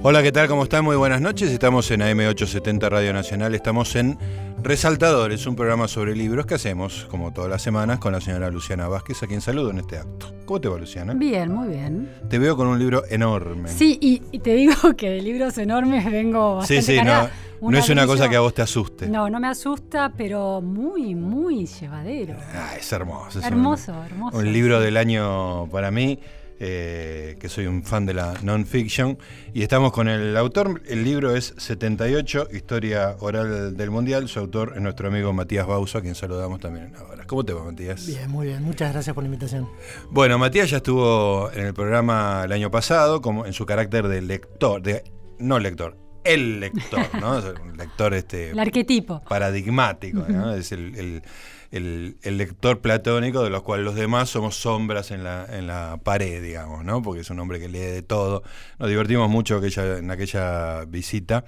Hola, ¿qué tal? ¿Cómo están? Muy buenas noches. Estamos en AM870 Radio Nacional. Estamos en Resaltadores, un programa sobre libros que hacemos, como todas las semanas, con la señora Luciana Vázquez, a quien saludo en este acto. ¿Cómo te va, Luciana? Bien, muy bien. Te veo con un libro enorme. Sí, y, te digo que de libros enormes vengo bastante Sí, sí, no, no es una cosa que a vos te asuste. No, no me asusta, pero muy, muy llevadero. Ah, es hermoso. Es hermoso, hermoso. Un libro del año para mí. Eh, que soy un fan de la non-fiction, y estamos con el autor. El libro es 78, Historia Oral del Mundial. Su autor es nuestro amigo Matías Bauso, a quien saludamos también ahora. ¿Cómo te va, Matías? Bien, muy bien. Muchas gracias por la invitación. Bueno, Matías ya estuvo en el programa el año pasado, como en su carácter de lector, de no lector, el lector, ¿no? un lector este. El arquetipo. Paradigmático, ¿no? Es el el, lector platónico, de los cuales los demás somos sombras en la, en la pared, digamos, ¿no? Porque es un hombre que lee de todo. Nos divertimos mucho aquella, en aquella visita.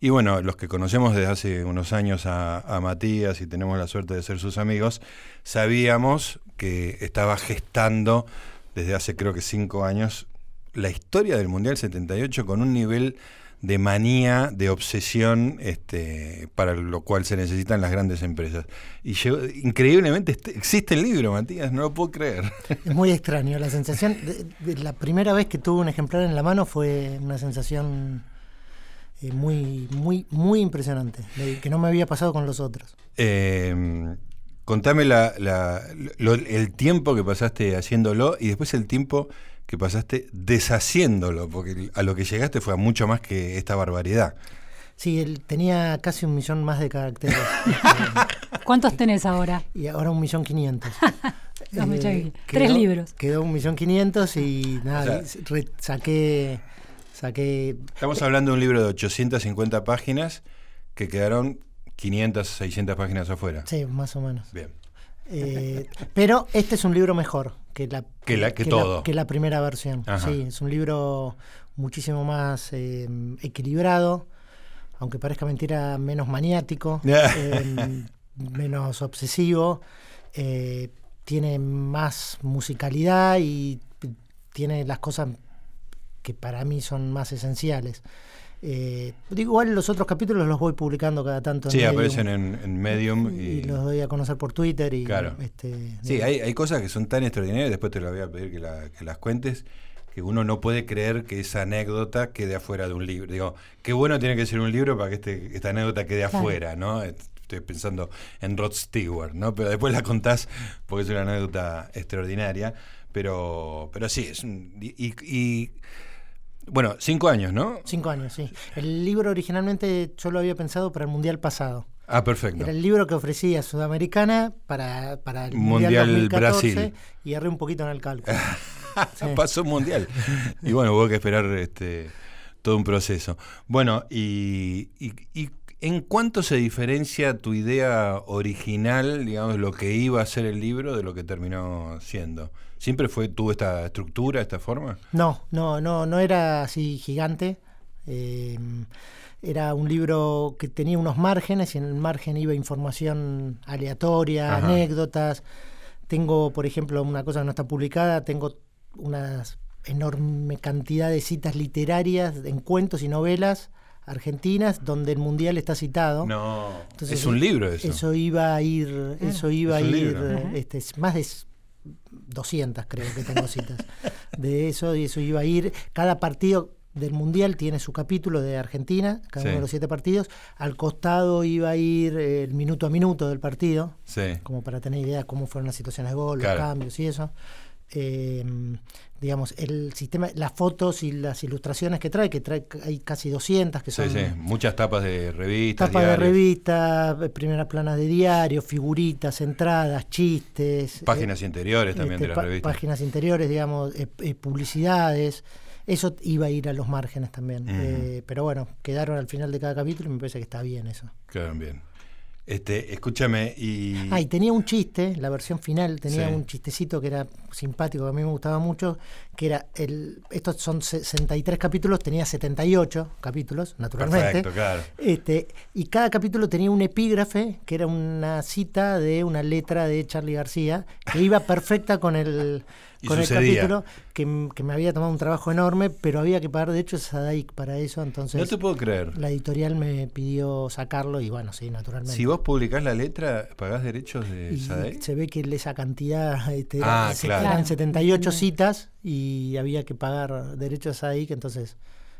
Y bueno, los que conocemos desde hace unos años a, a Matías y tenemos la suerte de ser sus amigos, sabíamos que estaba gestando desde hace creo que cinco años la historia del Mundial 78 con un nivel de manía, de obsesión, este, para lo cual se necesitan las grandes empresas. Y increíblemente este, existe el libro, Matías, no lo puedo creer. Es muy extraño, la sensación, de, la primera vez que tuve un ejemplar en la mano fue una sensación eh, muy, muy, muy impresionante, que no me había pasado con los otros. Em, contame la, el tiempo que pasaste haciéndolo y después el tiempo que pasaste deshaciéndolo, porque a lo que llegaste fue a mucho más que esta barbaridad. Sí, él tenía casi un millón más de caracteres. ¿Cuántos tenés ahora? Y ahora un millón quinientos. Eh, tres libros. Quedó un millón quinientos y nada, saqué, saqué... Estamos hablando de un libro de 850 páginas que quedaron 500, 600 páginas afuera. Sí, más o menos. Bien. Eh, pero este es un libro mejor que la, que, todo. que la primera versión. Sí, es un libro muchísimo más eh, equilibrado, aunque parezca mentira, menos maniático, eh, menos obsesivo, tiene más musicalidad y tiene las cosas que para mí son más esenciales. Eh, igual los otros capítulos los voy publicando cada tanto. Sí, aparecen en, Medium. Y, los doy a conocer por Twitter. Y, claro. Este, sí, hay, hay, cosas que son tan extraordinarias, después te las voy a pedir que, las cuentes, que uno no puede creer que esa anécdota quede afuera de un libro. Digo, qué bueno tiene que ser un libro para que este, esta anécdota quede afuera, ¿no? Estoy pensando en Rod Stewart, ¿no? Pero después la contás porque es una anécdota extraordinaria. Pero, pero sí, es un, y bueno, cinco años, ¿no? Cinco años, sí. El libro originalmente yo lo había pensado para el Mundial pasado. Ah, perfecto. Era el libro que ofrecía Sudamericana para, para el Mundial, 2014 Brasil. y erré un poquito en el cálculo. Pasó un Mundial. Y bueno, hubo que esperar este, todo un proceso. Bueno, y, y, ¿en cuánto se diferencia tu idea original, digamos, lo que iba a ser el libro de lo que terminó siendo? ¿Siempre fue, tuvo esta estructura, esta forma? No, no, no, no era así gigante. Eh, era un libro que tenía unos márgenes y en el margen iba información aleatoria, anécdotas. Tengo, por ejemplo, una cosa que no está publicada, tengo una enorme cantidad de citas literarias en cuentos y novelas argentinas donde el mundial está citado. No, es un libro eso. Eso iba a ir, eso iba a ir, este, más de 200 creo que tengo citas de eso, y eso iba a ir, cada partido del Mundial tiene su capítulo de Argentina, cada uno de los siete partidos, al costado iba a ir el minuto a minuto del partido, como para tener idea cómo fueron las situaciones de gol, los cambios y eso. Eh, digamos, el sistema, las fotos y las ilustraciones que trae, que trae hay casi 200 que son... Sí, muchas tapas de revistas. Tapas de revistas, primeras planas de diario, figuritas, entradas, chistes. Páginas interiores también de este, las revistas. Páginas interiores, digamos, eh, eh, publicidades. Eso iba a ir a los márgenes también. Eh, pero bueno, quedaron al final de cada capítulo y me parece que está bien eso. Quedaron bien. Este, escúchame y. Ah, y tenía un chiste, la versión final tenía un chistecito que era simpático, que a mí me gustaba mucho, que era el. Estos son 63 capítulos, tenía 78 capítulos, naturalmente. Perfecto, claro. Este, y cada capítulo tenía un epígrafe, que era una cita de una letra de Charlie García, que iba perfecta con el con el capítulo, que, me había tomado un trabajo enorme, pero había que pagar derechos a Sadaic para eso, entonces... No te puedo creer. La editorial me pidió sacarlo y bueno, sí, naturalmente. Si vos publicás la letra, ¿pagás derechos de y Se ve que esa cantidad este, ah, eran 78 citas y había que pagar derechos a Sadaic, entonces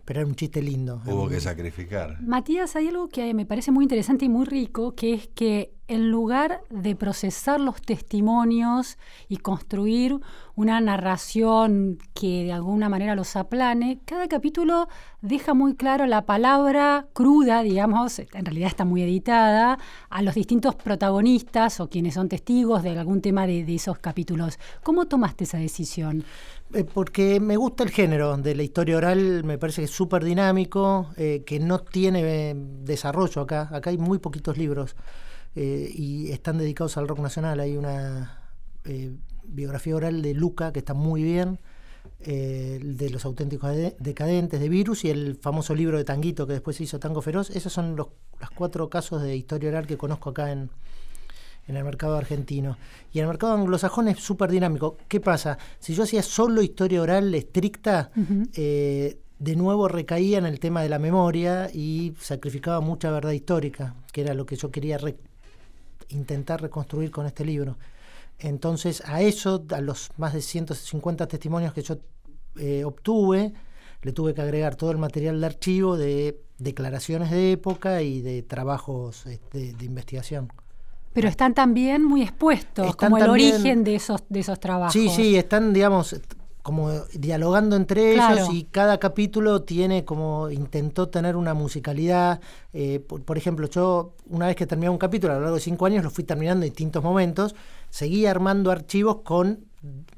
pero era un chiste lindo. Hubo que sacrificar. Matías, hay algo que me parece muy interesante y muy rico, que es que en lugar de procesar los testimonios y construir una narración que de alguna manera los aplane, cada capítulo deja muy claro la palabra cruda, digamos, en realidad está muy editada, a los distintos protagonistas o quienes son testigos de algún tema de, de esos capítulos. ¿Cómo tomaste esa decisión? Eh, porque me gusta el género de la historia oral, me parece que es súper dinámico, eh, que no tiene eh, desarrollo acá. Acá hay muy poquitos libros y están dedicados al rock nacional. Hay una biografía oral de Luca que está muy bien, de los auténticos decadentes de Virus y el famoso libro de Tanguito que después se hizo Tango Feroz. Esos son los, los cuatro casos de historia oral que conozco acá en, en el mercado argentino. Y en el mercado anglosajón es súper dinámico. ¿Qué pasa? Si yo hacía solo historia oral estricta, eh, de nuevo recaía en el tema de la memoria y sacrificaba mucha verdad histórica, que era lo que yo quería intentar reconstruir con este libro. Entonces, a eso, a los más de 150 testimonios que yo eh, obtuve, le tuve que agregar todo el material de archivo de declaraciones de época y de trabajos este, de investigación. Pero están también muy expuestos, como el origen de esos, de esos trabajos. Sí, sí, están, digamos, como dialogando entre ellos y cada capítulo tiene como intentó tener una musicalidad. Eh, por, ejemplo, yo una vez que terminé un capítulo a lo largo de cinco años lo fui terminando en distintos momentos, seguí armando archivos con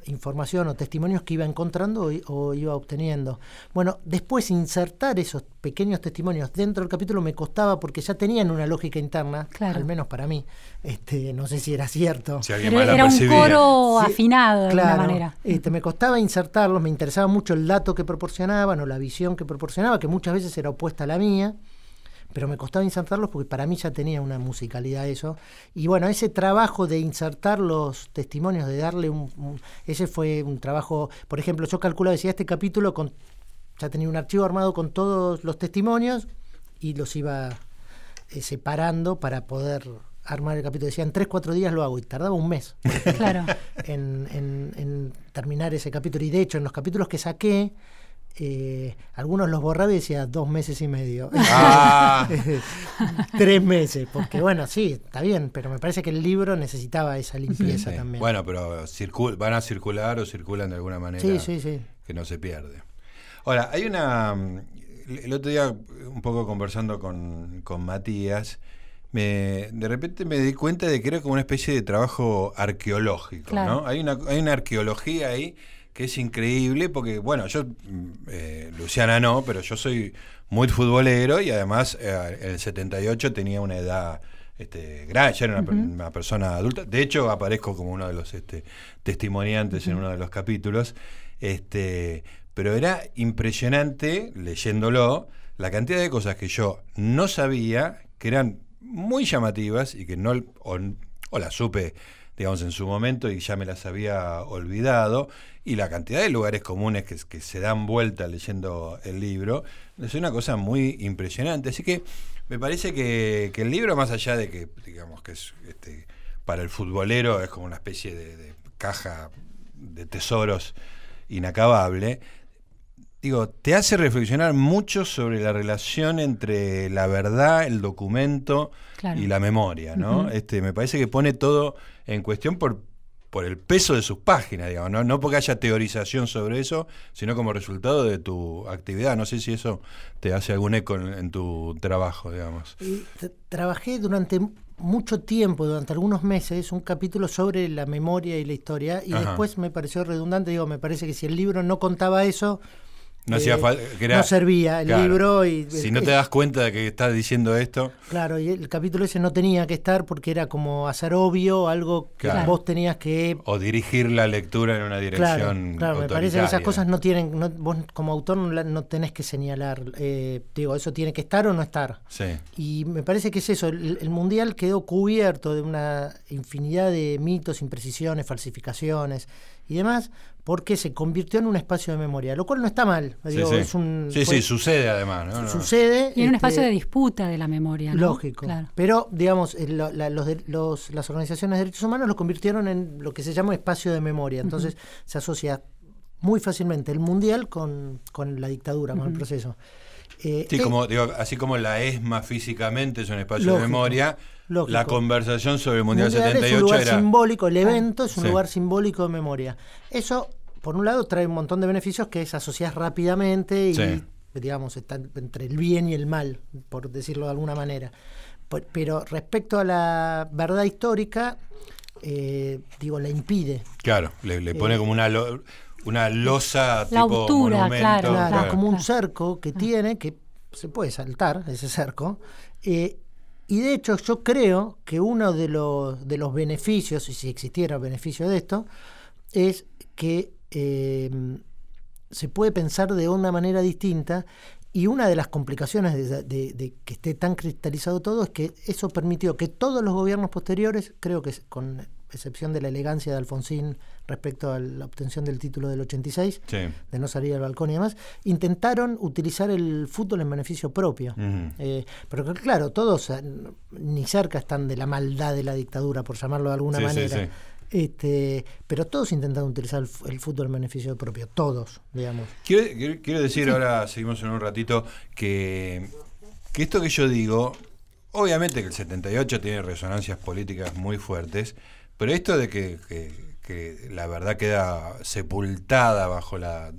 información o testimonios que iba encontrando o, iba obteniendo. Bueno, después insertar esos pequeños testimonios dentro del capítulo me costaba porque ya tenían una lógica interna, al menos para mí. Este, no sé si era cierto. era un coro afinado de alguna manera. Este, me costaba insertarlos, me interesaba mucho el dato que proporcionaban o la visión que proporcionaba, que muchas veces era opuesta a la mía pero me costaba insertarlos porque para mí ya tenía una musicalidad eso. Y bueno, ese trabajo de insertar los testimonios, de darle un, ese fue un trabajo, por ejemplo, yo calculo, decía, este capítulo con, ya tenía un archivo armado con todos los testimonios y los iba eh, separando para poder armar el capítulo. Decía, en tres, cuatro días lo hago y tardaba un mes claro. en, en, en terminar ese capítulo. Y de hecho, en los capítulos que saqué, eh, algunos los borraba y decía dos meses y medio. Ah. Tres meses, porque bueno, sí, está bien, pero me parece que el libro necesitota esa limpieza también. Bueno, pero van a circular o circulan de alguna manera que no se pierde. Ahora, hay una... El otro día, un poco conversando con, Matías, me, de repente me di cuenta de que era como una especie de trabajo arqueológico, ¿no? Hay una, hay una arqueología ahí que es increíble porque, bueno, yo, mm, eh, Luciana no, pero yo soy muy futbolero y además eh, en el 78 tenía una edad este, grande, ya era una, persona adulta. De hecho, aparezco como uno de los este, testimoniantes en uno de los capítulos. Este, pero era impresionante, leyéndolo, la cantidad de cosas que yo no sabía, que eran muy llamativas y que no, o, o las supe digamos, en su momento y ya me las había olvidado, y la cantidad de lugares comunes que, que se dan vuelta leyendo el libro, es una cosa muy impresionante. Así que me parece que, el libro, más allá de que, digamos, que es este, para el futbolero es como una especie de, caja de tesoros inacabable, digo, te hace reflexionar mucho sobre la relación entre la verdad, el documento y la memoria, ¿no? Este, me parece que pone todo en cuestión por, por el peso de sus páginas, digamos, ¿no? no porque haya teorización sobre eso, sino como resultado de tu actividad. No sé si eso te hace algún eco en, tu trabajo, digamos. Trabajé durante mucho tiempo, durante algunos meses, un capítulo sobre la memoria y la historia, y después me pareció redundante, digo, me parece que si el libro no contaba eso, no, hacía eh, no servía el libro. y Si no te das cuenta de que estás diciendo esto. Claro, y el capítulo ese no tenía que estar porque era como hacer obvio algo que vos tenías que. O dirigir la lectura en una dirección. Claro, me parece que esas cosas no tienen. vos como autor no, tenés que señalar. Eh, digo, eso tiene que estar o no estar. Sí. Y me parece que es eso. El, mundial quedó cubierto de una infinidad de mitos, imprecisiones, falsificaciones y demás, porque se convirtió en un espacio de memoria, lo cual no está mal. sí, sí. Es un, sí, sí, sucede además. Sucede. Y en un espacio este, de disputa de la memoria. Lógico. Pero, digamos, los, los, las organizaciones de derechos humanos lo convirtieron en lo que se llama espacio de memoria. Entonces se asocia muy fácilmente el mundial con, con la dictadura, con el proceso. Eh, sí, como, digo, así como la ESMA físicamente es un espacio de memoria, la conversación sobre el Mundial, 78 es un lugar simbólico, el evento es un lugar simbólico de memoria. Eso, por un lado, trae un montón de beneficios que es asociar rápidamente y, digamos, está entre el bien y el mal, por decirlo de alguna manera. Pero respecto a la verdad histórica, eh, digo, la impide. Claro, le, pone eh, como una una losa la tipo claro, como un cerco que ah. tiene, que se puede saltar ese cerco. Eh, y de hecho yo creo que uno de los, de los beneficios, y si existiera beneficio de esto, es que eh, se puede pensar de una manera distinta y una de las complicaciones de, de, que esté tan cristalizado todo es que eso permitió que todos los gobiernos posteriores, creo que con excepción de la elegancia de Alfonsín respecto a la obtención del título del 86, de no salir al balcón y demás, intentaron utilizar el fútbol en beneficio propio. Eh, pero claro, todos eh, ni cerca están de la maldad de la dictadura, por llamarlo de alguna manera. este, pero todos intentan utilizar el, fútbol en beneficio propio, todos, digamos. Quiero, quiero decir, ahora seguimos en un ratito, que, que esto que yo digo, obviamente que el 78 tiene resonancias políticas muy fuertes, pero esto de que, la verdad queda sepultada bajo la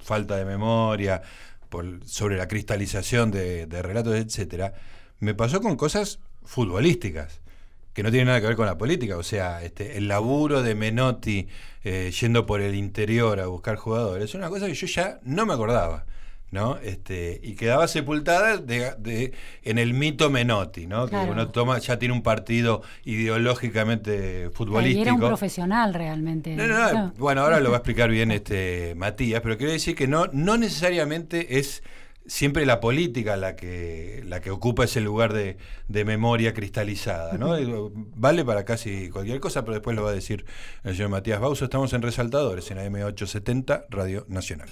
falta de memoria, por, sobre la cristalización de, relatos, etcétera, me pasó con cosas futbolísticas que no tienen nada que ver con la política, o sea, este, el laburo de Menotti eh, yendo por el interior a buscar jugadores, es una cosa que yo ya no me acordaba. ¿No? Este, y quedaba sepultada de, en el mito Menotti, ¿no? Que uno toma, ya tiene un partido ideológicamente futbolístico. Y era un profesional realmente. Bueno, ahora lo va a explicar bien este Matías, pero quiero decir que no, no necesariamente es siempre la política la que, la que ocupa ese lugar de, memoria cristalizada, ¿no? Vale para casi cualquier cosa, pero después lo va a decir el señor Matías Bauso. Estamos en Resaltadores, en AM870, Radio Nacional.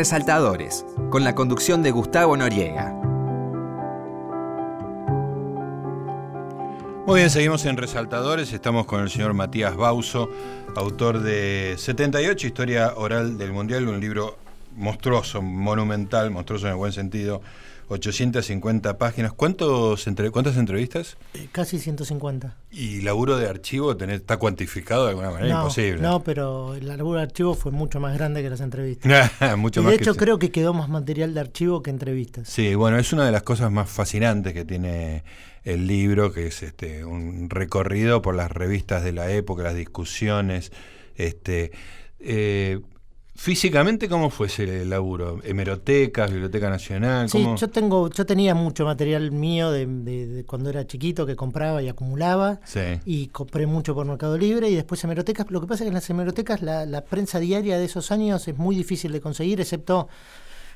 Resaltadores, con la conducción de Gustavo Noriega. Muy bien, seguimos en Resaltadores. Estamos con el señor Matías Bauso, autor de 78, Historia Oral del Mundial, un libro monstruoso, monumental, monstruoso en el buen sentido, 850 páginas. ¿Cuántos ¿Cuántas entrevistas? Eh, casi 150. ¿Y laburo de archivo está cuantificado de alguna manera? No, Imposible. No, pero el laburo de archivo fue mucho más grande que las entrevistas. mucho y de hecho creo que quedó más material de archivo que entrevistas. Sí, bueno, es una de las cosas más fascinantes que tiene el libro, que es este un recorrido por las revistas de la época, las discusiones. Este, eh, Físicamente, ¿cómo fue ese laburo? ¿Hemerotecas, Biblioteca Nacional? Sí, yo tengo, yo tenía mucho material mío de, cuando era chiquito que compraba y acumulaba. Y compré mucho por Mercado Libre y después hemerotecas. Lo que pasa es que en las hemerotecas la, la prensa diaria de esos años es muy difícil de conseguir, excepto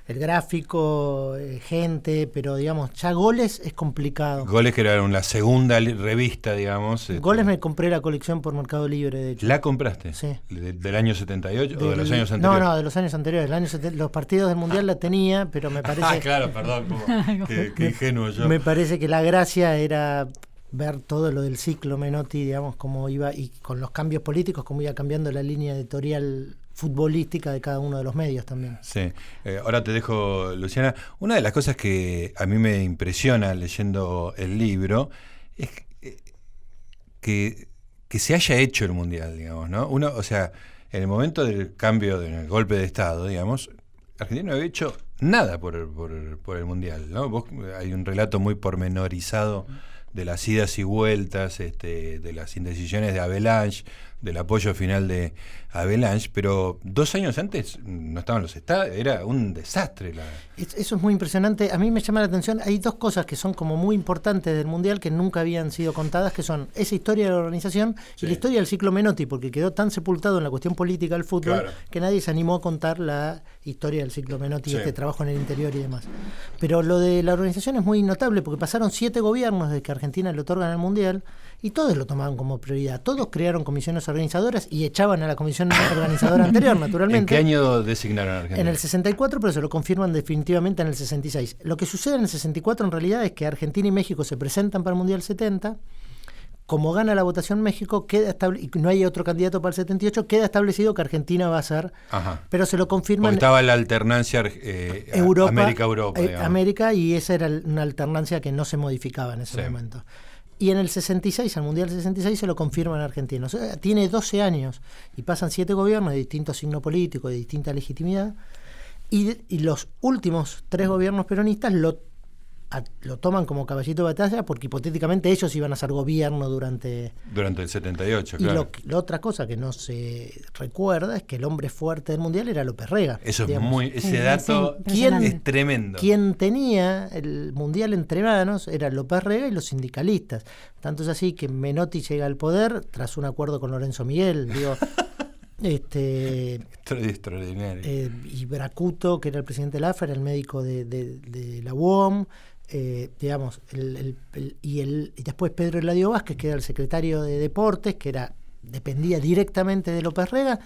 el gráfico, eh, gente, pero digamos, ya goles es complicado. Goles que era una segunda revista, digamos. Este. Goles me compré la colección por Mercado Libre, de hecho. ¿La compraste? Sí. ¿Del año 78 o de los años anteriores? No, no, de los años anteriores. los partidos del Mundial la tenía, pero me parece... ah, claro, perdón, qué, ingenuo yo. Me parece que la gracia era ver todo lo del ciclo Menotti, digamos, cómo iba, y con los cambios políticos, cómo iba cambiando la línea editorial futbolística de cada uno de los medios también. Sí, eh, ahora te dejo, Luciana. Una de las cosas que a mí me impresiona leyendo el libro es que, que se haya hecho el Mundial, digamos, ¿no? Uno, o sea, en el momento del cambio, del golpe de Estado, digamos, Argentina no había hecho nada por, por, por el Mundial, ¿no? Vos, hay un relato muy pormenorizado de las idas y vueltas, este, de las indecisiones de Avalanche, del apoyo final de Avalanche, pero dos años antes no estaban los estados, era un desastre. Eso es muy impresionante. A mí me llama la atención, hay dos cosas que son como muy importantes del Mundial que nunca habían sido contadas, que son esa historia de la organización y la historia del ciclo Menotti, porque quedó tan sepultado en la cuestión política del fútbol que nadie se animó a contar la historia del ciclo Menotti y este trabajo en el interior y demás. Pero lo de la organización es muy notable porque pasaron siete gobiernos desde que Argentina le otorgan el Mundial y todos lo tomaban como prioridad. Todos crearon comisiones organizadoras y echaban a la comisión organizadora anterior, naturalmente. ¿En qué año designaron a Argentina? En el 64, pero se lo confirman definitivamente en el 66. Lo que sucede en el 64 en realidad es que Argentina y México se presentan para el Mundial 70 como gana la votación México, queda y no hay otro candidato para el 78, queda establecido que Argentina va a ser, pero se lo confirman. Porque estaba la alternancia eh, América-Europa. Eh, América y esa era una alternancia que no se modificaba en ese momento. Y en el 66, al Mundial 66, se lo confirman argentinos. O sea, tiene 12 años y pasan siete gobiernos de distinto signo político, de distinta legitimidad. Y, y los últimos tres gobiernos peronistas lo lo toman como caballito de batalla porque hipotéticamente ellos iban a ser gobierno durante... Durante el 78, y claro. Y la otra cosa que no se recuerda es que el hombre fuerte del Mundial era López Rega. Eso es muy... Ese dato es tremendo. Quien tenía el Mundial entre manos era López Rega y los sindicalistas. Tanto es así que Menotti llega al poder tras un acuerdo con Lorenzo Miguel. Digo, este extraordinario. Eh, y Bracuto, que era el presidente de la AFA, era el médico de, de la UOM. Eh, digamos, el, y, el, y después Pedro Eladio Vázquez, que era el secretario de Deportes, que era dependía directamente de López Rega,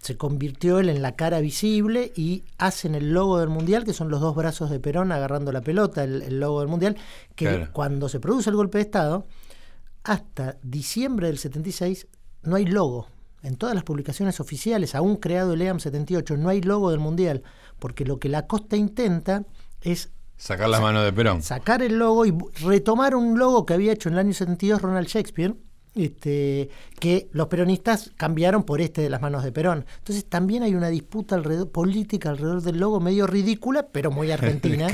se convirtió él en la cara visible y hacen el logo del Mundial, que son los dos brazos de Perón agarrando la pelota, el, logo del Mundial, que cuando se produce el golpe de Estado, hasta diciembre del 76 no hay logo. En todas las publicaciones oficiales, aún creado el EAM 78, no hay logo del Mundial, porque lo que la Costa intenta es Sacar la mano de Perón. Sacar el logo y retomar un logo que había hecho en el año 72 Ronald Shakespeare, este, que los peronistas cambiaron por este de las manos de Perón. Entonces también hay una disputa alrededor, política alrededor del logo medio ridícula, pero muy argentina,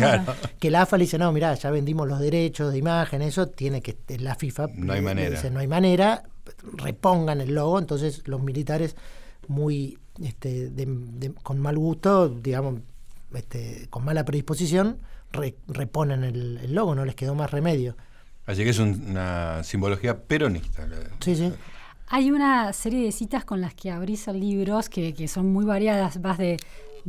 que la AFA le dice, no, mirá, ya vendimos los derechos de imagen, eso tiene que, la FIFA no hay manera. Dice, no hay manera, repongan el logo, entonces los militares muy este, con mal gusto, digamos, este, con mala predisposición, reponen el, logo, no les quedó más remedio. Así que es una simbología peronista. Sí, sí. Hay una serie de citas con las que abrís el libro que, que son muy variadas. Vas de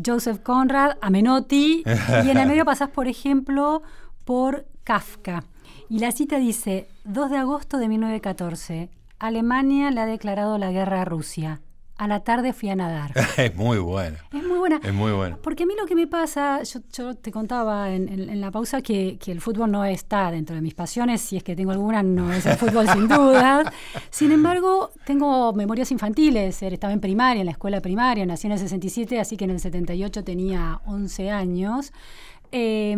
Joseph Conrad a Menotti y en el medio pasás, por ejemplo, por Kafka. Y la cita dice, 2 de agosto de 1914, Alemania le ha declarado la guerra a Rusia. A la tarde fui a nadar. es muy buena. Es muy buena. Es muy buena. Porque a mí lo que me pasa, yo, te contaba en, la pausa que, el fútbol no está dentro de mis pasiones, si es que tengo alguna, no es el fútbol sin duda. Sin embargo, tengo memorias infantiles, estaba en primaria, en la escuela primaria, nací en el 67, así que en el 78 tenía 11 años. Eh,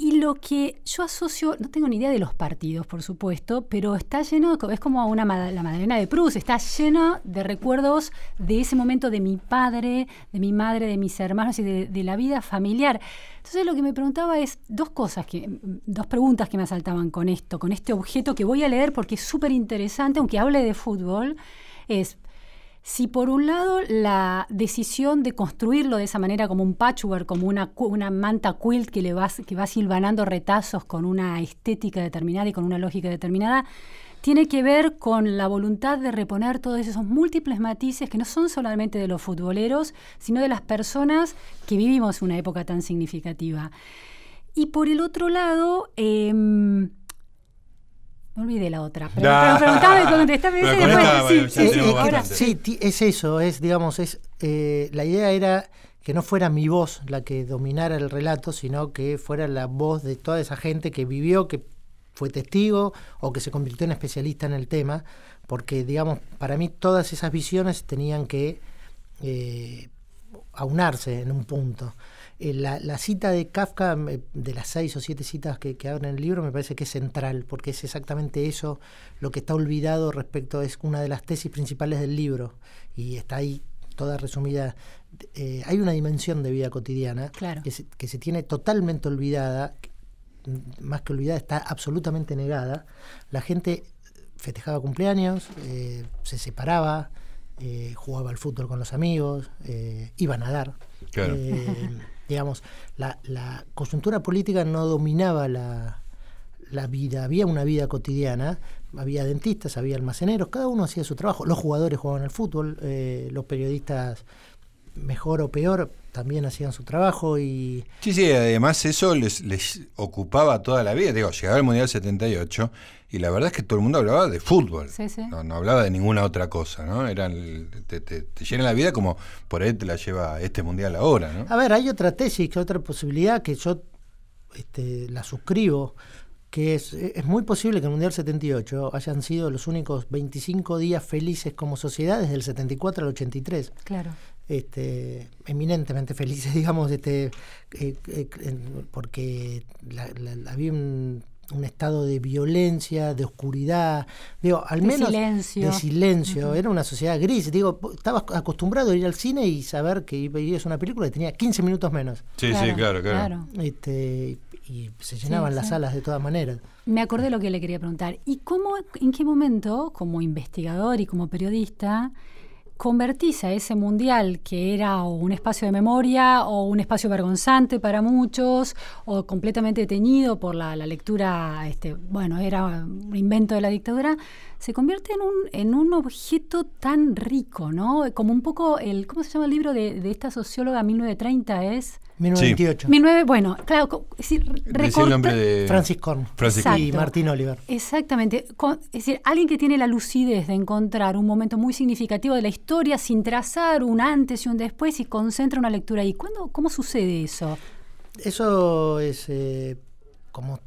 y lo que yo asocio, no tengo ni idea de los partidos, por supuesto, pero está lleno, es como una, la Madalena de Proust, está lleno de recuerdos de ese momento de mi padre, de mi madre, de mis hermanos y de, la vida familiar. Entonces lo que me preguntaba es dos cosas, que, dos preguntas que me asaltaban con esto, con este objeto que voy a leer porque es súper interesante, aunque hable de fútbol, es si por un lado la decisión de construirlo de esa manera como un patchwork, como una, manta quilt que, le va, que va silvanando retazos con una estética determinada y con una lógica determinada, tiene que ver con la voluntad de reponer todos esos múltiples matices que no son solamente de los futboleros, sino de las personas que vivimos una época tan significativa. Y por el otro lado, em, no olvidé la otra. Pero, Sí, es eso, es, digamos, es eh, la idea era que no fuera mi voz la que dominara el relato, sino que fuera la voz de toda esa gente que vivió, que fue testigo o que se convirtió en especialista en el tema, porque, digamos, para mí todas esas visiones tenían que eh, aunarse en un punto. Eh, la, cita de Kafka, de las seis o siete citas que, que en el libro, me parece que es central, porque es exactamente eso lo que está olvidado respecto, es una de las tesis principales del libro, y está ahí toda resumida. Eh, hay una dimensión de vida cotidiana que, se, que se tiene totalmente olvidada, más que olvidada, está absolutamente negada. La gente festejaba cumpleaños, eh, se separaba, jugaba al fútbol con los amigos, iba a nadar. Claro digamos, la, la coyuntura política no dominaba la, la vida, había una vida cotidiana, había dentistas, había almaceneros, cada uno hacía su trabajo, los jugadores jugaban al fútbol, eh, los periodistas mejor o peor también hacían su trabajo y... Sí, sí, además eso les, les ocupaba toda la vida, digo, llegaba el Mundial 78 y la verdad es que todo el mundo hablaba de fútbol, No, hablaba de ninguna otra cosa, ¿no? Eran, te, te, llena la vida como por ahí te la lleva este mundial ahora, ¿no? A ver, hay otra tesis, que otra posibilidad que yo este, la suscribo, que es, es muy posible que el Mundial 78 hayan sido los únicos 25 días felices como sociedad desde el 74 al 83. Claro. Este, eminentemente felices, digamos, este, eh, eh, porque había un un estado de violencia, de oscuridad, digo, al menos silencio. de silencio. Era una sociedad gris. Digo, estabas acostumbrado a ir al cine y saber que veías una película y tenía 15 minutos menos. Sí, sí, claro, claro. Este, y se llenaban las salas de todas maneras. Me acordé lo que le quería preguntar. ¿Y cómo, en qué momento, como investigador y como periodista, convertís a ese mundial que era un espacio de memoria o un espacio vergonzante para muchos o completamente teñido por la, lectura, este, bueno, era un invento de la dictadura, se convierte en un, en un objeto tan rico, ¿no? Como un poco el, ¿cómo se llama el libro de, de esta socióloga 1930? Es 1928. bueno, claro, es decir, el nombre de Francis Korn y Martín Oliver. Exactamente. es decir, alguien que tiene la lucidez de encontrar un momento muy significativo de la historia sin trazar un antes y un después y concentra una lectura ahí. ¿Cuándo, ¿Cómo sucede eso? Eso es, eh, como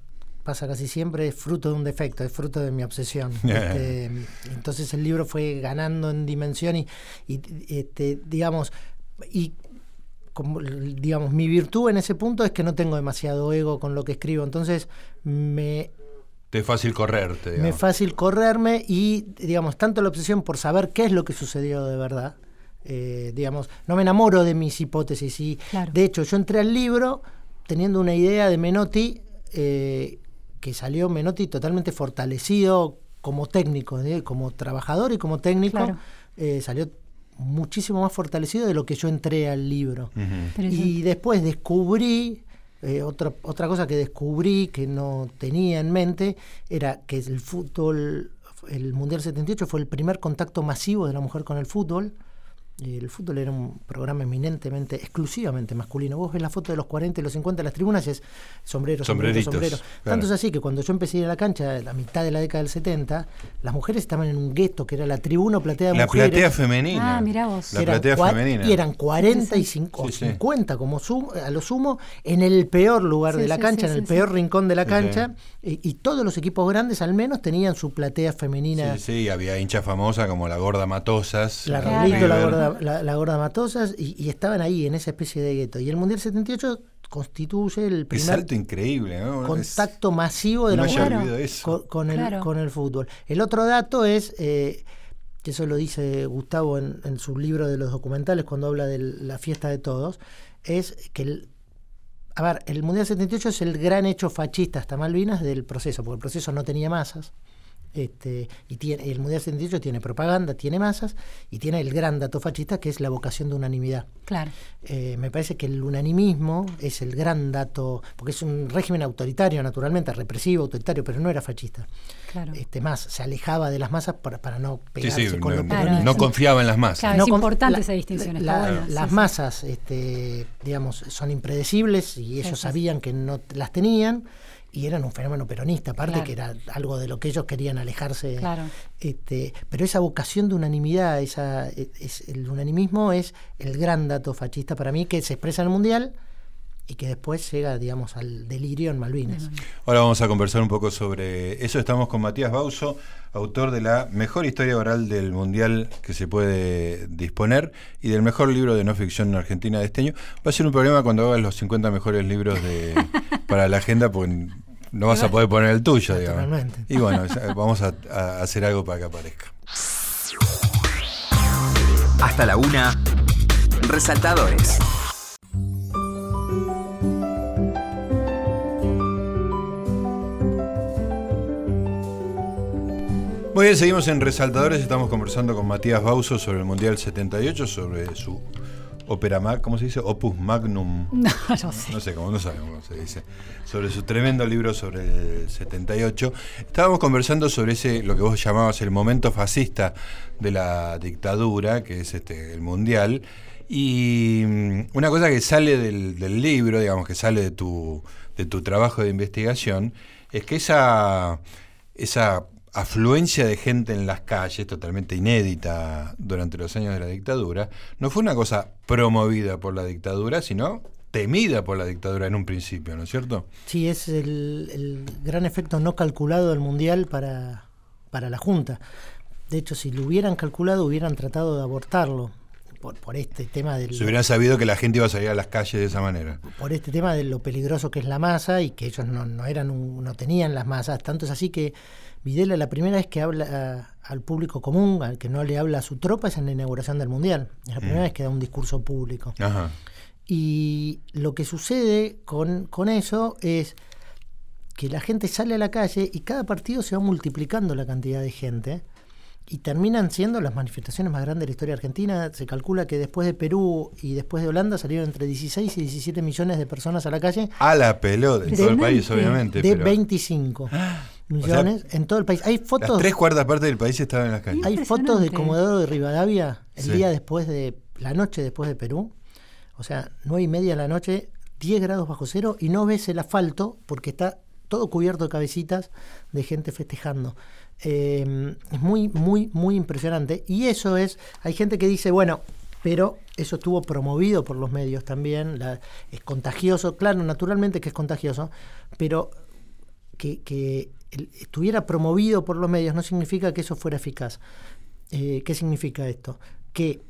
pasa casi siempre, es fruto de un defecto, es fruto de mi obsesión. Este, entonces el libro fue ganando en dimensión y, y este, digamos, y como, digamos, mi virtud en ese punto es que no tengo demasiado ego con lo que escribo, entonces me... Te es fácil correrte. Me es fácil correrme y, digamos, tanto la obsesión por saber qué es lo que sucedió de verdad, eh, digamos, no me enamoro de mis hipótesis y, de hecho, yo entré al libro teniendo una idea de Menotti eh, que salió Menotti totalmente fortalecido como técnico, ¿eh? como trabajador y como técnico, salió muchísimo más fortalecido de lo que yo entré al libro. Y después descubrí, eh, otra, otra cosa que descubrí que no tenía en mente, era que el fútbol, el Mundial 78 fue el primer contacto masivo de la mujer con el fútbol. El fútbol era un programa eminentemente, exclusivamente masculino. Vos ves la foto de los 40 y los 50 en las tribunas y es sombrero, sombrero, sombrero. Tanto es así que cuando yo empecé a ir a la cancha, a la mitad de la década del 70, las mujeres estaban en un gueto que era la tribuna platea de la mujeres. La platea femenina. Ah, mirá vos. La platea femenina. Y eran 40 y 50 como sumo, a lo sumo en el peor lugar de la cancha, en el peor rincón de la cancha. Y, todos los equipos grandes al menos tenían su platea femenina. Sí, sí, había hinchas famosas como la Gorda Matosas. La la Gorda, la, Gorda Matosas, y, estaban ahí en esa especie de gueto. Y el Mundial 78 constituye el primer salto increíble, contacto masivo de la mujer con, el, con el fútbol. El otro dato es... Eh, eso lo dice Gustavo en, en, su libro de los documentales cuando habla de la fiesta de todos, es que el, a ver, el Mundial 78 es el gran hecho fascista hasta Malvinas del proceso, porque el proceso no tenía masas. Este, y tiene, el Mundial 78 tiene propaganda, tiene masas y tiene el gran dato fascista que es la vocación de unanimidad. Claro. Eh, me parece que el unanimismo es el gran dato, porque es un régimen autoritario, naturalmente, represivo, autoritario, pero no era fascista. Claro. Este, más, se alejaba de las masas para, para no pegarse con no, los No confiaba en las masas. es importante esa distinción. las masas, este, digamos, son impredecibles y ellos sabían que no las tenían y eran un fenómeno peronista, aparte que era algo de lo que ellos querían alejarse. Este, pero esa vocación de unanimidad, esa, es, el unanimismo es el gran dato fascista para mí que se expresa en el Mundial y que después llega, digamos, al delirio en Malvinas. Ahora vamos a conversar un poco sobre eso. Estamos con Matías Bauso, autor de la mejor historia oral del Mundial que se puede disponer y del mejor libro de no ficción en Argentina de este año. Va a ser un problema cuando hagas los 50 mejores libros de, para la agenda, porque no vas a poder poner el tuyo, digamos. Y bueno, vamos a, a hacer algo para que aparezca. Hasta la una, resaltadores. Muy bien, seguimos en Resaltadores. Estamos conversando con Matías Bauso sobre el Mundial 78, sobre su ópera mag, ¿cómo se dice? Opus Magnum. No, no sé. No sé cómo, no sabemos cómo se dice. Sobre su tremendo libro sobre el 78. Estábamos conversando sobre ese, lo que vos llamabas el momento fascista de la dictadura, que es este el Mundial. Y mm, una cosa que sale del, del libro, digamos, que sale de tu, de tu trabajo de investigación, es que esa, esa afluencia de gente en las calles, totalmente inédita durante los años de la dictadura, no fue una cosa promovida por la dictadura, sino temida por la dictadura en un principio, ¿no es cierto? Sí, es el, gran efecto no calculado del Mundial para, para la Junta. De hecho, si lo hubieran calculado, hubieran tratado de abortarlo. Por, por, este tema del... Se hubieran sabido que la gente iba a salir a las calles de esa manera. Por este tema de lo peligroso que es la masa y que ellos no, no eran no tenían las masas. Tanto es así que Videla la primera vez que habla al público común, al que no le habla a su tropa, es en la inauguración del Mundial. Es la primera mm. vez que da un discurso público. Y lo que sucede con, con eso es que la gente sale a la calle y cada partido se va multiplicando la cantidad de gente y terminan siendo las manifestaciones más grandes de la historia argentina. Se calcula que después de Perú y después de Holanda salieron entre 16 y 17 millones de personas a la calle. A la pelota, en todo el país, obviamente. De 25 millones en todo el país. Hay fotos. Las tres cuartas partes del país estaban en las calles. Hay fotos de Comodoro de Rivadavia el día después de. la noche después de Perú. O sea, nueve y media de la noche, 10 grados bajo cero y no ves el asfalto porque está todo cubierto de cabecitas de gente festejando. Eh, es muy, muy, muy impresionante. Y eso es, hay gente que dice, bueno, pero eso estuvo promovido por los medios también, es contagioso, claro, naturalmente que es contagioso, pero que, que estuviera promovido por los medios no significa que eso fuera eficaz. Eh, ¿Qué significa esto? Que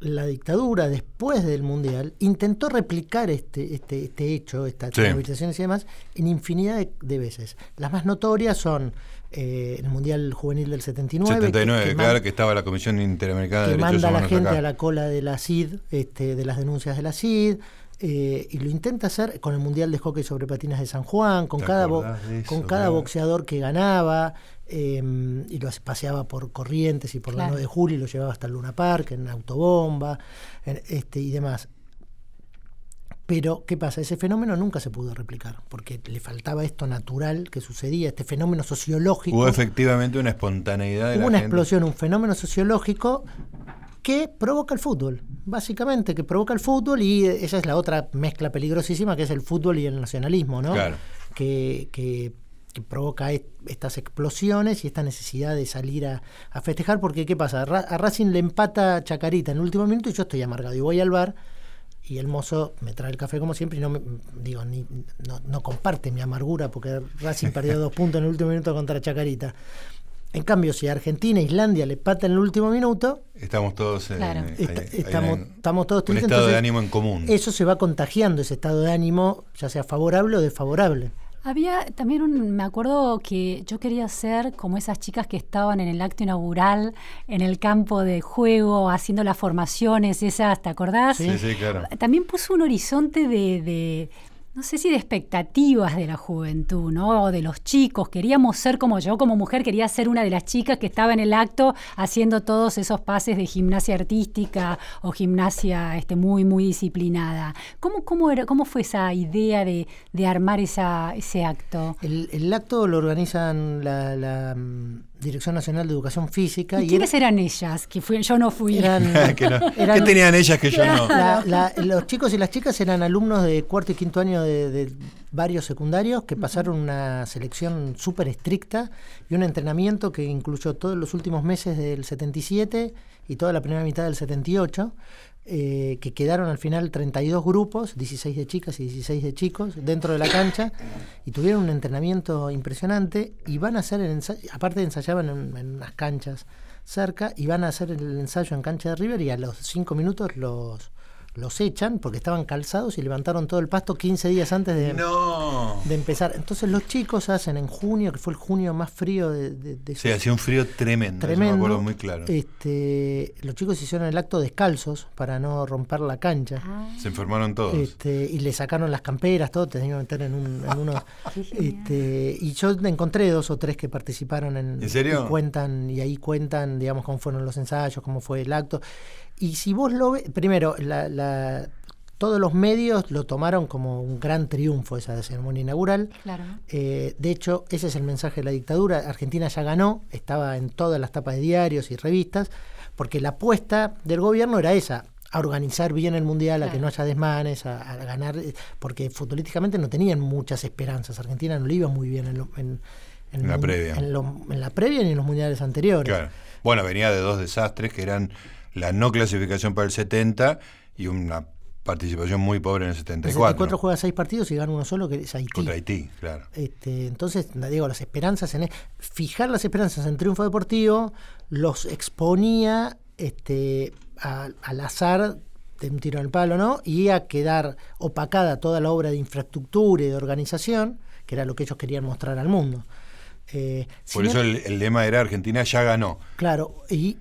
la dictadura después del Mundial intentó replicar este, este, este hecho, estas movilizaciones y demás, en infinidad de, veces. Las más notorias son eh, el Mundial Juvenil del 79. 79, claro, que estaba la Comisión Interamericana de Derechos Humanos. manda a la gente a la cola de la CID, este, de las denuncias de la CID. Eh, y lo intenta hacer con el Mundial de Hockey sobre Patinas de San Juan, con cada, con cada boxeador que ganaba, em, y lo paseaba por Corrientes y por la 9 de julio y lo llevaba hasta el Luna Park, en autobomba, este, y demás. Pero, ¿qué pasa? Ese fenómeno nunca se pudo replicar, porque le faltaba esto natural que sucedía, este fenómeno sociológico. Hubo efectivamente una espontaneidad de Hubo una explosión, un fenómeno sociológico que provoca el fútbol, básicamente, que provoca el fútbol y esa es la otra mezcla peligrosísima que es el fútbol y el nacionalismo, ¿no? Claro. Que, que, provoca estas explosiones y esta necesidad de salir a, festejar, porque ¿qué pasa? A Racing le empata Chacarita en el último minuto y yo estoy amargado y voy al bar y el mozo me trae el café como siempre y no me, digo ni no, no comparte mi amargura porque Racing perdió dos puntos en el último minuto contra Chacarita en cambio, si Argentina e Islandia le pata en el último minuto, estamos todos, estamos, estamos todos tristes. Un estado de ánimo en común. Eso se va contagiando, ese estado de ánimo, ya sea favorable o desfavorable. Había también un, me acuerdo que yo quería ser como esas chicas que estaban en el acto inaugural, en el campo de juego, haciendo las formaciones, esas, ¿te acordás? Sí, sí, claro. También puso un horizonte de no sé si de expectativas de la juventud, ¿no? O de los chicos. Queríamos ser como yo, como mujer, quería ser una de las chicas que estaba en el acto haciendo todos esos pases de gimnasia artística o gimnasia este, muy, muy disciplinada. ¿Cómo, cómo, era, cómo fue esa idea de, armar esa, ese acto? El, acto lo organizan la mm, Dirección Nacional de Educación Física. ¿Y, quiénes eran ellas? Que yo no fui. ¿Qué tenían ellas que yo no? los chicos y las chicas eran alumnos de cuarto y quinto año de, varios secundarios que pasaron una selección súper estricta y un entrenamiento que incluyó todos los últimos meses del 77 y toda la primera mitad del 78 eh, que quedaron al final 32 grupos, 16 de chicas y 16 de chicos, dentro de la cancha, y tuvieron un entrenamiento impresionante, y van a hacer el ensayo, aparte ensayaban en, en unas canchas cerca, y van a hacer el ensayo en cancha de River, y a los 5 minutos los los echan porque estaban calzados y levantaron todo el pasto 15 días antes de, de empezar. Entonces los chicos hacen en junio, que fue el junio más frío de... de, sí, hacía un frío tremendo, tremendo me acuerdo muy claro. Este, los chicos hicieron el acto descalzos para no romper la cancha. Ah. Se enfermaron todos. Este, y le sacaron las camperas, todo, tenían que meter en, un, en unos... este, y yo encontré dos o tres que participaron en... ¿En serio? Y cuentan, y ahí cuentan, digamos, cómo fueron los ensayos, cómo fue el acto. Y si vos lo ves, primero, la, todos los medios lo tomaron como un gran triunfo esa ceremonia inaugural. Claro. Eh, de hecho, ese es el mensaje de la dictadura. Argentina ya ganó, estaba en todas las tapas de diarios y revistas, porque la apuesta del gobierno era esa, a organizar bien el mundial, a que no haya desmanes, a, ganar, porque futbolísticamente no tenían muchas esperanzas. Argentina no le iba muy bien en, la previa. En, la previa ni en los mundiales anteriores. Claro. Bueno, venía de dos desastres que eran la no clasificación para el 70 y una participación muy pobre en el 74. El 74 juega seis partidos y gana uno solo, que es Haití. Contra Haití, claro. Este, entonces, digo, las esperanzas en... Fijar las esperanzas en triunfo deportivo los exponía este, al azar de un tiro en el palo, ¿no? Y a quedar opacada toda la obra de infraestructura y de organización, que era lo que ellos querían mostrar al mundo. Eh, Por eso el, lema era Argentina ya ganó. Claro, y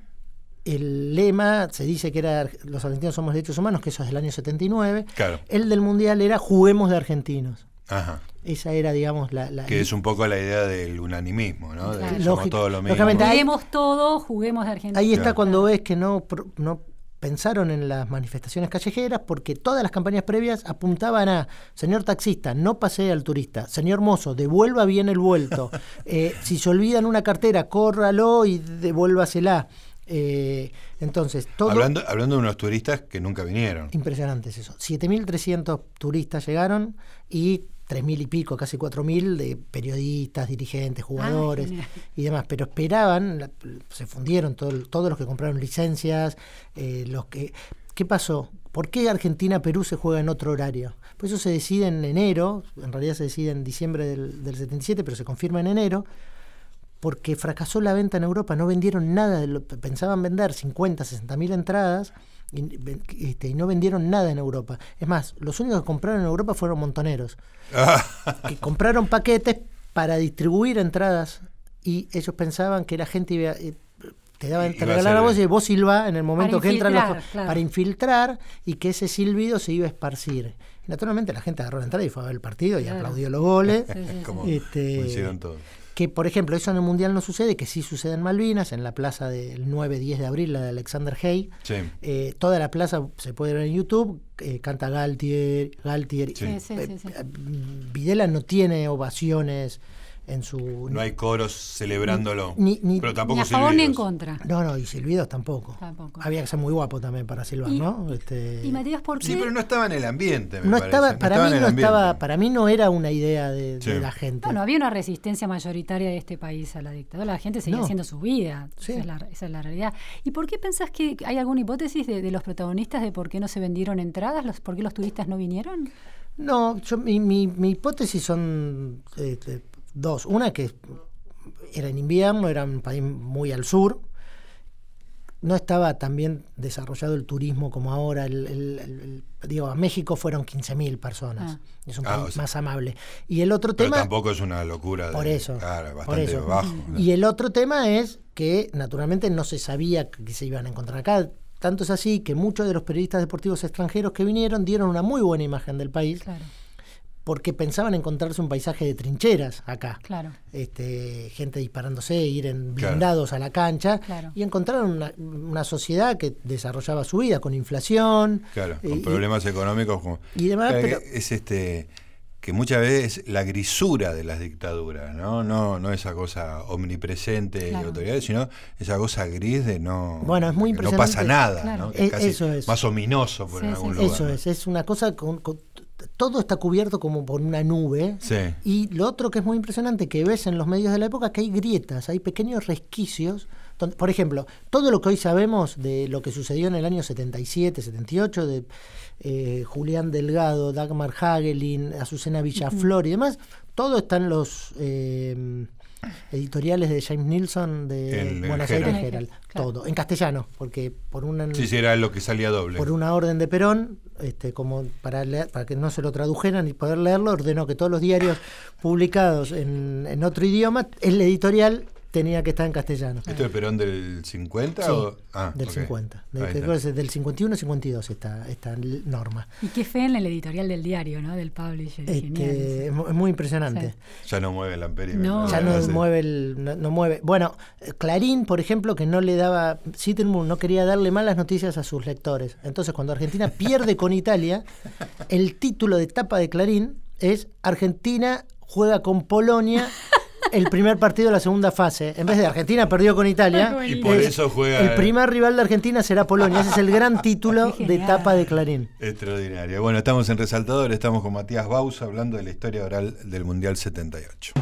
el lema se dice que era los argentinos somos derechos humanos, que eso es del año 79. Claro. El del mundial era juguemos de argentinos. Ajá. Esa era, digamos, la, Que es un poco la idea del unanimismo, ¿no? De somos todos lo mismo. Juguemos todos, juguemos de Argentina. Ahí está cuando ves que no, no pensaron en las manifestaciones callejeras porque todas las campañas previas apuntaban a, señor taxista, no pasee al turista, señor mozo, devuelva bien el vuelto, eh, si se olvidan una cartera, córralo y devuélvasela. Eh, entonces, todo. Hablando, hablando de unos turistas que nunca vinieron. Impresionantes eso. 7.300 turistas llegaron y 3.000 y pico, casi 4.000 de periodistas, dirigentes, jugadores y demás. Pero esperaban, se fundieron todos los que compraron licencias, eh, los que. ¿Qué pasó? ¿Por qué Argentina-Perú se juega en otro horario? Pues eso se decide en enero, en realidad se decide en diciembre del, del 77, pero se confirma en enero porque fracasó la venta en Europa, no vendieron nada, pensaban vender 50, 60 mil entradas y, este, y, no vendieron nada en Europa. Es más, los únicos que compraron en Europa fueron montoneros, que compraron paquetes para distribuir entradas y ellos pensaban que la gente iba... Eh, te daban, te regalaban la voz y vos silba en el momento que entran los, para infiltrar y que ese silbido se iba a esparcir. Y naturalmente la gente agarró la entrada y fue a ver el partido y aplaudió los goles. como, este, hicieron todos que por ejemplo eso en el Mundial no sucede, que sí sucede en Malvinas, en la plaza del 9-10 de abril, la de Alexander Hay. Eh, toda la plaza se puede ver en YouTube, eh, canta Galtier, Galtier. Eh, Videla no tiene ovaciones en su... No hay coros celebrándolo. Ni, ni, pero tampoco ni a favor ni en contra. No, no, y silbidos tampoco. Tampoco. Había que ser muy guapo también para silbar, Y- ¿no? Este, Y Matías, ¿por qué? Sí, pero no estaba en el ambiente, me no parece. estaba, para estaba mí no estaba, para mí no era una idea de, la gente. Bueno, había una resistencia mayoritaria de este país a la dictadura. La gente seguía No. haciendo su vida. Sí. Esa, es la, esa es la realidad. ¿Y por qué pensás que hay alguna hipótesis de, de los protagonistas de por qué no se vendieron entradas? Los, ¿Por qué los turistas no vinieron? No, yo, mi, mi, mi hipótesis son este, dos. Una que era en invierno, era un país muy al sur. No estaba tan bien desarrollado el turismo como ahora. El, el- el- el- digo, a México fueron 15.000 personas. Ah. Es un Ah, país o sea- más amable. Y el otro Pero tema... tampoco es una locura. de- Por eso. Claro, por bastante eso. bajo. Y el otro tema es que naturalmente no se sabía que se iban a encontrar acá. Tanto es así que muchos de los periodistas deportivos extranjeros que vinieron dieron una muy buena imagen del país Claro, porque pensaban encontrarse un paisaje de trincheras acá. claro. Este, gente disparándose, ir en Claro. blindados a la cancha Claro. y encontraron una, una sociedad que desarrollaba su vida con inflación Claro, con y- problemas económicos. Como, y demás, Claro, pero- Es este que muchas veces la grisura de las dictaduras, ¿no? No, no esa cosa omnipresente y Claro. autoridades, sino esa cosa gris de no, Bueno, es muy de que no pasa impresionante. nada, Claro. ¿no? Que E- casi eso es. más ominoso por Sí, en sí, algún sí. lugar. eso ¿no? es, es una cosa con, con- todo está cubierto como por una nube Sí. Y lo otro que es muy impresionante que ves en los medios de la época que hay grietas, hay pequeños resquicios. donde- por ejemplo, todo lo que hoy sabemos de lo que sucedió en el año 77, 78, de eh, Julián Delgado, Dagmar Hagelin, Azucena Villaflor y demás, todo está en los eh, editoriales de James Nilsson de El- el Buenos Herald. Aires El Herald. claro. Todo, en castellano, porque por una Sí, sí, era lo que salía doble. por una orden de Perón, este, como para leer- para que no se lo tradujeran y poder leerlo, ordenó que todos los diarios publicados en, en otro idioma, el editorial tenía que estar en castellano. ¿Esto es Perón del 50 Sí, o ah, del ok. 50. De- Ahí creo está. que es del 51 52 esta, esta norma. Y qué fe en el editorial del diario, ¿no? Del publisher. Es, es muy impresionante. Ya no mueve el amperímetro. No. Ya no mueve, el, no, no mueve. Bueno, Clarín, por ejemplo, que no le daba, Sittenburg no quería darle malas noticias a sus lectores. Entonces, cuando Argentina pierde con Italia, el título de tapa de Clarín es Argentina juega con Polonia el primer partido de la segunda fase. En vez de Argentina perdió con Italia, Y por es eso juega el primer rival de Argentina será Polonia. Ese es el gran título de genial. tapa de Clarín. Extraordinario. Bueno, estamos en Resaltador, estamos con Matías Baus hablando de la historia oral del Mundial 78.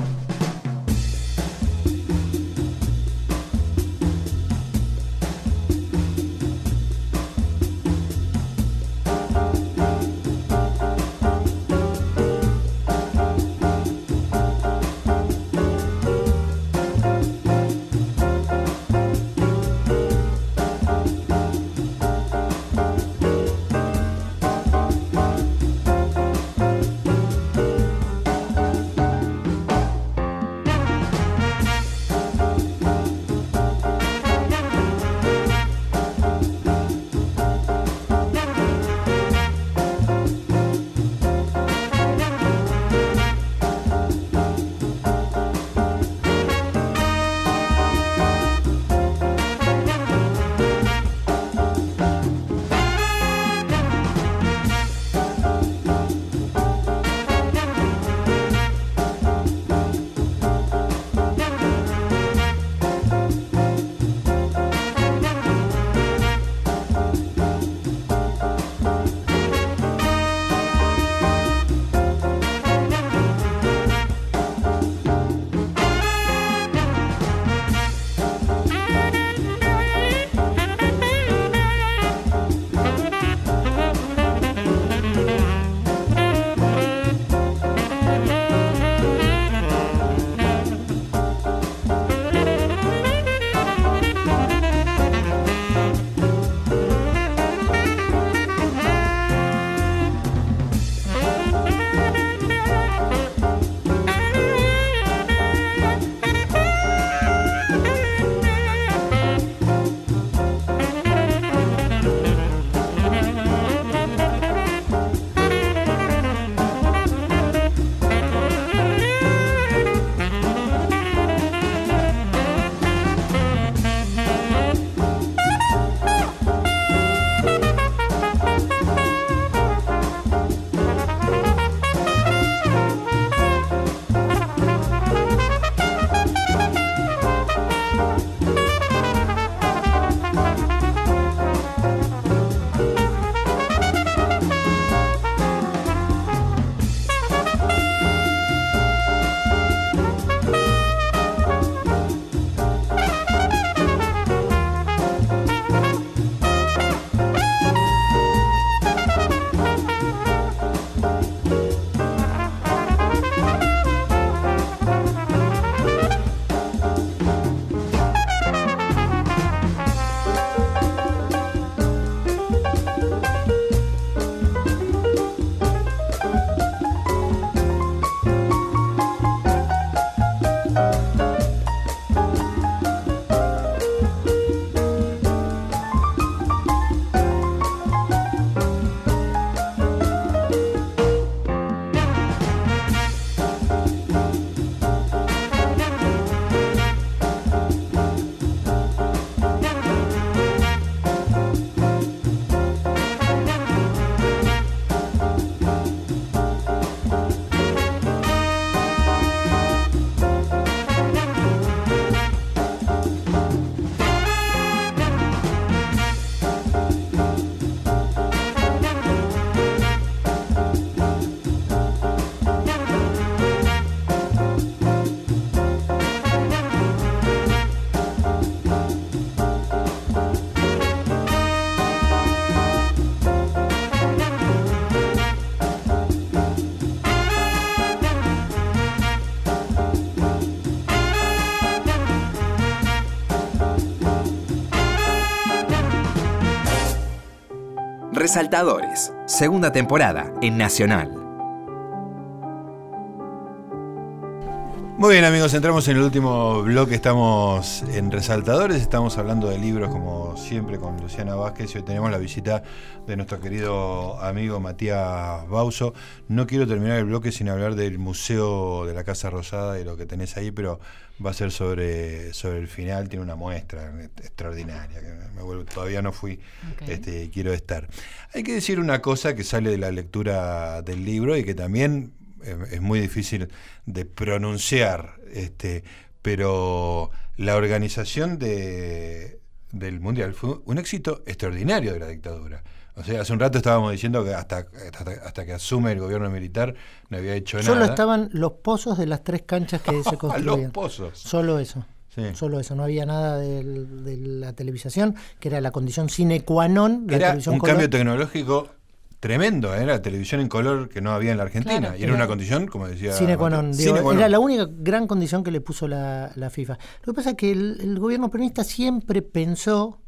Resaltadores, segunda temporada en Nacional. Muy bien amigos, entramos en el último bloque, estamos en Resaltadores, estamos hablando de libros como siempre con Luciana Vázquez y hoy tenemos la visita de nuestro querido amigo Matías Bauso. No quiero terminar el bloque sin hablar del Museo de la Casa Rosada y lo que tenés ahí, pero va a ser sobre, sobre el final, tiene una muestra extraordinaria, que me vuelvo, todavía no fui okay. este, quiero estar. Hay que decir una cosa que sale de la lectura del libro y que también es muy difícil de pronunciar, este, pero la organización de, del Mundial fue un éxito extraordinario de la dictadura. O sea, hace un rato estábamos diciendo que hasta, hasta, hasta que asume el gobierno militar no había hecho nada. Solo estaban los pozos de las tres canchas que se construían. los pozos. Solo eso. Sí. Solo eso, no había nada de, de, la televisación, que era la condición sine qua non de era la televisión un color. cambio tecnológico tremendo, era la televisión en color que no había en la Argentina. Claro, y era una condición, como decía. Sine qua non. Digo, Cine qua non. Era la única gran condición que le puso la, la FIFA. Lo que pasa es que el, el, gobierno peronista siempre pensó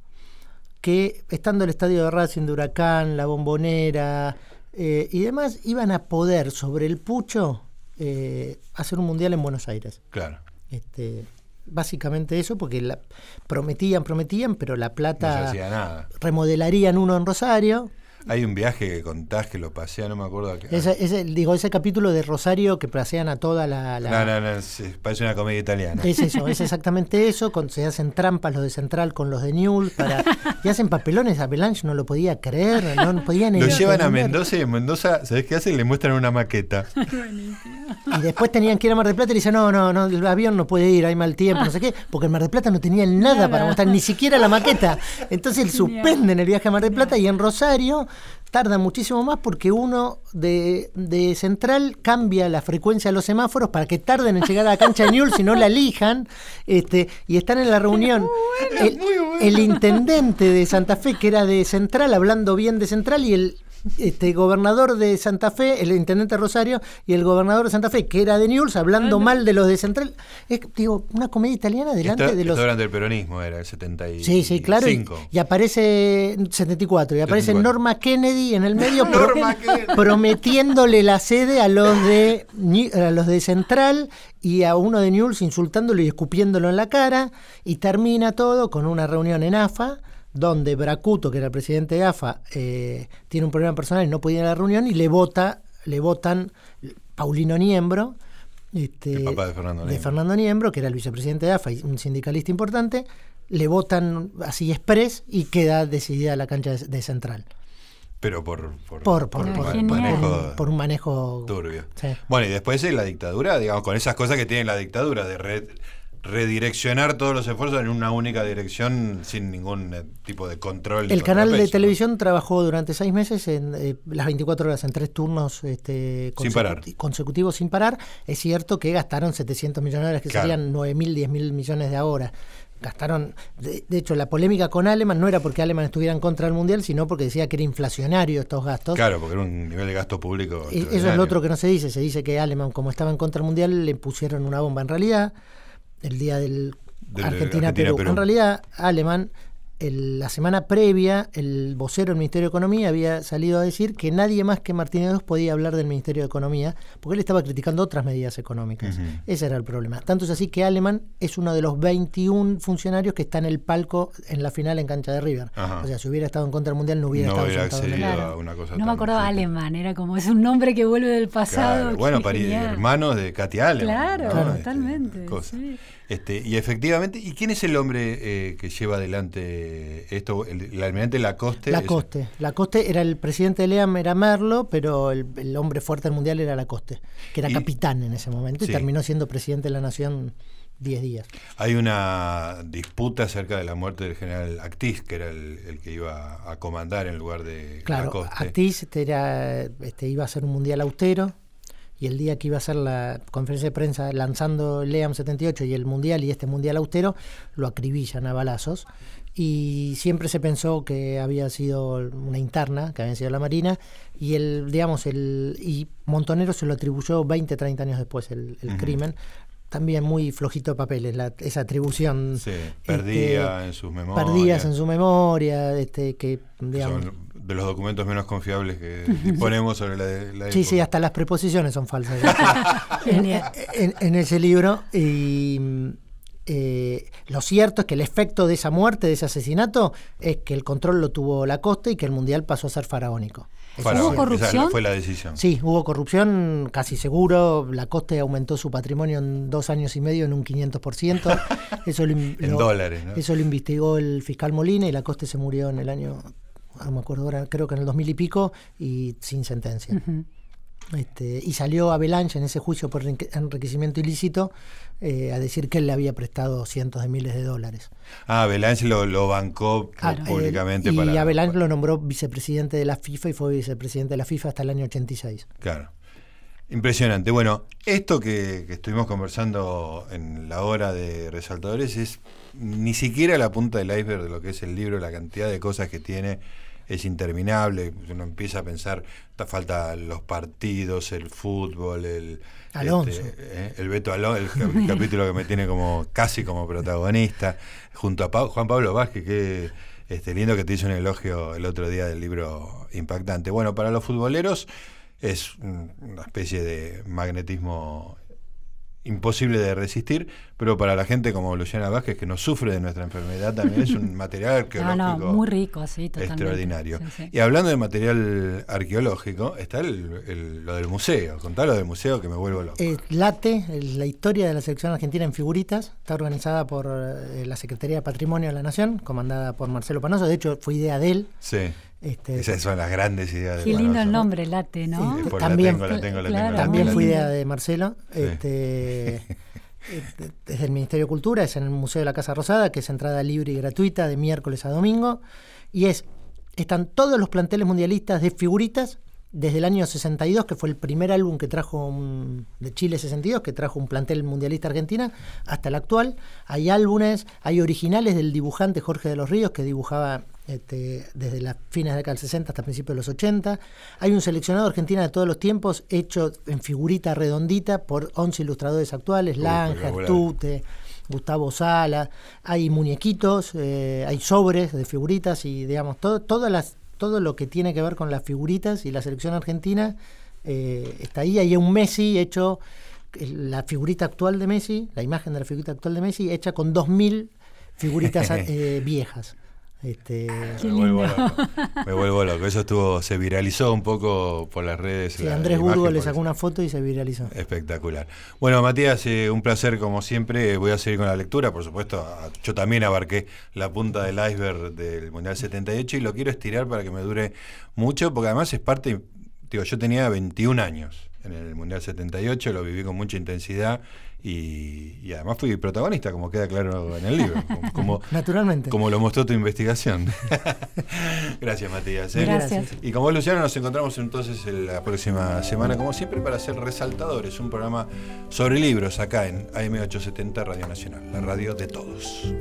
que, estando el estadio de Racing de Huracán, la bombonera eh, y demás, iban a poder sobre el pucho eh, hacer un mundial en Buenos Aires. Claro. Este, básicamente eso, porque la, prometían, prometían, pero la plata no se hacía nada. remodelarían uno en Rosario. Hay un viaje que contás que lo pasea, no me acuerdo. Que, ese, ese, digo, ese capítulo de Rosario que pasean a toda la. la no, no, no, sí, parece una comedia italiana. Es eso, es exactamente eso. Con, se hacen trampas los de Central con los de Newell para, y hacen papelones. A Belange no lo podía creer, no podían Lo llevan a Mendoza y en Mendoza, ¿sabés qué hacen? Le muestran una maqueta. y después tenían que ir a Mar del Plata y dicen: No, no, no, el avión no puede ir, hay mal tiempo, no sé qué, porque en Mar del Plata no tenían nada, nada. para mostrar, ni siquiera la maqueta. Entonces suspenden el viaje a Mar del Plata y en Rosario tarda muchísimo más porque uno de, de, Central cambia la frecuencia de los semáforos para que tarden en llegar a la cancha de Newell si no la elijan este, y están en la reunión bueno, el, bueno. el, intendente de Santa Fe que era de Central hablando bien de Central y el este gobernador de Santa Fe, el intendente Rosario y el gobernador de Santa Fe, que era de Newell's, hablando mal de los de Central. Es, digo, una comedia italiana delante Esto- de los esto durante el peronismo era el 75. Sí, sí, claro. Y, y aparece 74. Y aparece 74. Norma Kennedy en el medio pro- prometiéndole la sede a los de a los de Central y a uno de Newell's insultándolo y escupiéndolo en la cara. Y termina todo con una reunión en AFA donde Bracuto, que era el presidente de AFA, eh, tiene un problema personal y no puede ir a la reunión y le vota, le votan Paulino Niembro. Este, El papá de Fernando de Niembro. Fernando Niembro, que era el vicepresidente de AFA y un sindicalista importante, le votan así express y queda decidida la cancha de, de Central. Pero por, por, Por, por, por- genial. por- manejo por un manejo turbio. Sí. Bueno, y después en la dictadura, digamos, con esas cosas que tiene la dictadura, de re- redireccionar todos los esfuerzos en una única dirección sin ningún eh, tipo de control. El canal de televisión trabajó durante seis meses en eh, las 24 horas, en tres turnos este, Sin parar. consecutivos sin parar. Es cierto que gastaron 700 millones de dólares, que Claro. serían 9 mil, 10 mil millones de ahora. Gastaron, de, de hecho, la polémica con Aleman no era porque Aleman estuviera en contra del Mundial, sino porque decía que era inflacionario estos gastos. Claro, porque era un nivel de gasto público. Eh, Eso es lo otro que no se dice. Se dice que Aleman, como estaba en contra del mundial, le pusieron una bomba. En realidad, el día del Argentina-Perú, en realidad, Aleman, el- la semana previa, el vocero del Ministerio de Economía había salido a decir que nadie más que Martínez II podía hablar del Ministerio de Economía, porque él estaba criticando otras medidas económicas. Ese era el problema. Tanto es así que Aleman es uno de los 21 funcionarios que está en el palco en la final en cancha de River. Ajá. O sea, si hubiera estado en contra del mundial, no hubiera No estado hubiera sentado en el- accedido Claro. a una cosa No me acordaba simple. alemán, era como es un nombre que vuelve del pasado. Claro, bueno, genial. hermanos de Katy Allen. Claro, Claro. totalmente. cosa. sí. Este, y efectivamente, ¿y quién es el hombre eh, que lleva adelante esto? El, el almirante Lacoste. es- Lacoste. Lacoste era el presidente de LEAM, era Merlo, pero el, el hombre fuerte del mundial era Lacoste, que era Y- capitán en ese momento Sí. y terminó siendo presidente de la nación 10 días. Hay una disputa acerca de la muerte del general Actis, que era el, el que iba a comandar en lugar de Claro, Lacoste. Actis este era, este, iba a ser un mundial austero y el día que iba a ser la conferencia de prensa lanzando el LEAM 78 y el mundial y este mundial austero, lo acribillan a balazos. Y siempre se pensó que había sido una interna, que había sido la Marina, y el, digamos, el, y Montonero se lo atribuyó 20, 30 años después el, crimen. También muy flojito de papeles, la- esa atribución. Sí, este, perdía en sus memorias. Perdidas en su memoria, este, que que digamos, son de los documentos menos confiables que disponemos sobre la, la Sí, sí, hasta las preposiciones son falsas. en, ese libro. Y eh, lo cierto es que el efecto de esa muerte, de ese asesinato, es que el control lo tuvo la costa y que el mundial pasó a ser faraónico. ¿Hubo corrupción? fue la decisión. Sí, hubo corrupción, casi seguro. La coste aumentó su patrimonio en dos años y medio en un 500%. Eso lo, en dólares, ¿no? Eso lo investigó el fiscal Molina y la coste se murió en el año, no me acuerdo ahora, creo que en el 2000 y pico, y sin sentencia. Este, y salió Avalanche en ese juicio por enriquecimiento ilícito eh, a decir que él le había prestado cientos de miles de dólares. Ah, Avalanche lo, bancó públicamente. y Avalanche lo nombró vicepresidente de la FIFA y fue vicepresidente de la FIFA hasta el año 86. Claro. Impresionante. Bueno, esto que, que, estuvimos conversando en la hora de resaltadores es ni siquiera la punta del iceberg de lo que es el libro, la cantidad de cosas que tiene es interminable, uno empieza a pensar, falta los partidos, el fútbol, el este, eh, el Beto Alonso, el, capítulo que me tiene como casi como protagonista, junto a Juan Pablo Vázquez, que este, lindo que te hizo un elogio el otro día del libro impactante. Bueno, para los futboleros es una especie de magnetismo imposible de resistir, pero para la gente como Luciana Vázquez, que no sufre de nuestra enfermedad, también es un material arqueológico muy rico, sí, extraordinario. Y hablando de material arqueológico, está lo del museo. Contá lo del museo que me vuelvo loco. Eh, Late, la historia de la selección argentina en figuritas, está organizada por eh, la Secretaría de Patrimonio de la Nación, comandada por Marcelo Panoso. De hecho, fue idea de él. Sí. Este, Esas son las grandes ideas. Qué lindo el nombre, Late, ¿no? también, también fue idea de Marcelo. Este, este, desde el Ministerio de Cultura, es en el Museo de la Casa Rosada, que es entrada libre y gratuita de miércoles a domingo. Y es están todos los planteles mundialistas de figuritas desde el año 62, que fue el primer álbum que trajo un, de Chile 62, que trajo un plantel mundialista argentina, hasta el actual. Hay álbumes, hay originales del dibujante Jorge de los Ríos, que dibujaba este, desde las fines de década del 60 hasta principios de los 80. Hay un seleccionado argentino de todos los tiempos hecho en figurita redondita por 11 ilustradores actuales, Lanja, Tute, Gustavo Sala. Hay muñequitos, eh, hay sobres de figuritas y digamos, todo, todas las, todo lo que tiene que ver con las figuritas y la selección argentina eh, está ahí. Hay un Messi hecho, la figurita actual de Messi, la imagen de la figurita actual de Messi, hecha con 2.000 figuritas eh, viejas. Este, me, vuelvo loco, me vuelvo loco. Eso estuvo, se viralizó un poco por las redes. Sí, Andrés Burgo le sacó una foto y se viralizó. Espectacular. Bueno, Matías, eh, un placer como siempre. Voy a seguir con la lectura, por supuesto. Yo también abarqué la punta del iceberg del Mundial 78 y lo quiero estirar para que me dure mucho, porque además es parte, digo, yo tenía 21 años en el Mundial 78, lo viví con mucha intensidad y, además fui protagonista, como queda claro en el libro. Como, Naturalmente. Como lo mostró tu investigación. Gracias, Matías. ¿eh? Gracias. Y como Luciano, nos encontramos entonces la próxima semana, como siempre, para hacer Resaltadores, un programa sobre libros acá en AM870 Radio Nacional, la radio de todos.